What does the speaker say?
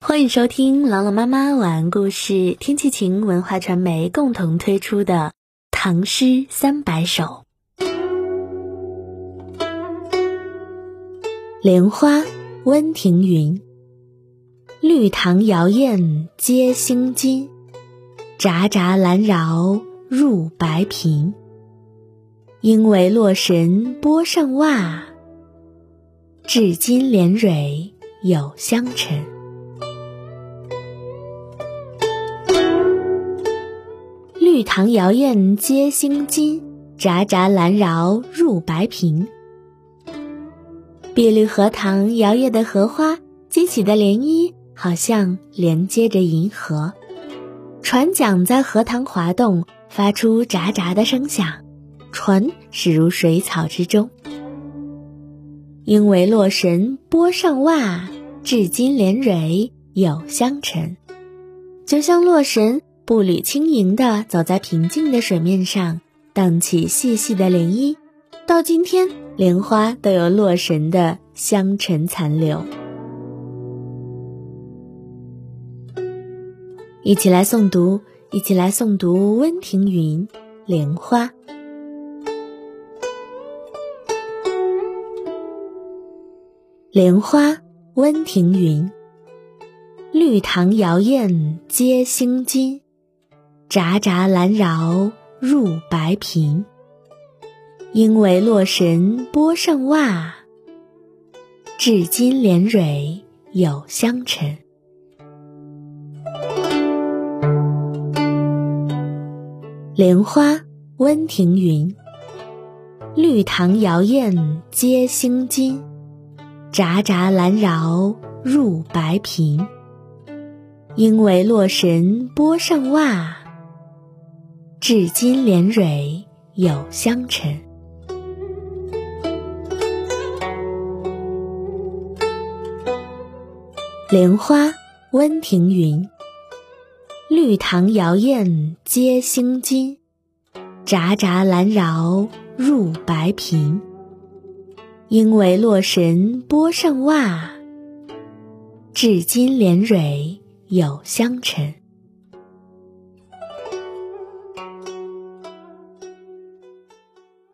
欢迎收听朗朗妈妈晚安故事，天气晴文化传媒共同推出的《唐诗三百首》。莲花温庭筠，绿塘摇艳接新津，札札兰扰入白苹。应为洛神波上袜，至今连蕊有香尘。绿塘摇艳接新津，札札兰扰入白苹。碧绿荷塘摇曳的荷花激起的涟漪，好像连接着银河。船桨在荷塘滑动，发出札札的声响，船驶入水草之中。因为洛神波上袜，至今连蕊有香尘。就像洛神。步履轻盈地走在平静的水面上，荡起细细的涟漪。到今天，莲花都有洛神的香尘残留。一起来诵读，一起来诵读温庭筠《莲花》。莲花，温庭筠。绿塘摇艳接星津。札札兰扰入白苹，应为洛神波上袜，至今连蕊有香尘。莲花，温庭筠。绿塘摇艳接新津，札札兰扰入白苹。应为洛神波上袜。至今连蕊有香尘。莲花，温庭筠。绿塘摇艳接星津，札札兰扰入白苹。应为洛神波上袜，至今连蕊有香尘。